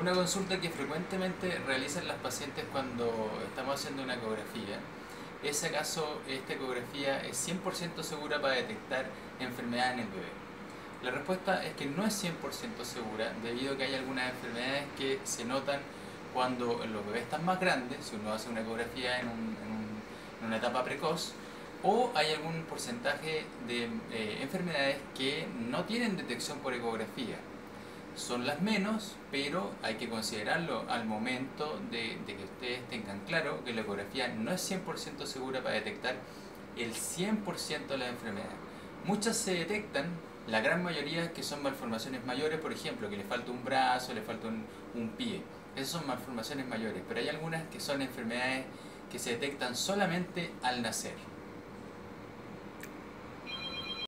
Una consulta que frecuentemente realizan las pacientes cuando estamos haciendo una ecografía es acaso esta ecografía es 100% segura para detectar enfermedad en el bebé. La respuesta es que no es 100% segura debido a que hay algunas enfermedades que se notan cuando los bebés están más grandes, si uno hace una ecografía en, una etapa precoz, o hay algún porcentaje de eh, enfermedades que no tienen detección por ecografía son las menos, pero hay que considerarlo al momento de, que ustedes tengan claro que la ecografía no es 100% segura para detectar el 100% de las enfermedades. Muchas se detectan, la gran mayoría que son malformaciones mayores, por ejemplo, que le falta un brazo, le falta un, un pie. Esas son malformaciones mayores, pero hay algunas que son enfermedades que se detectan solamente al nacer.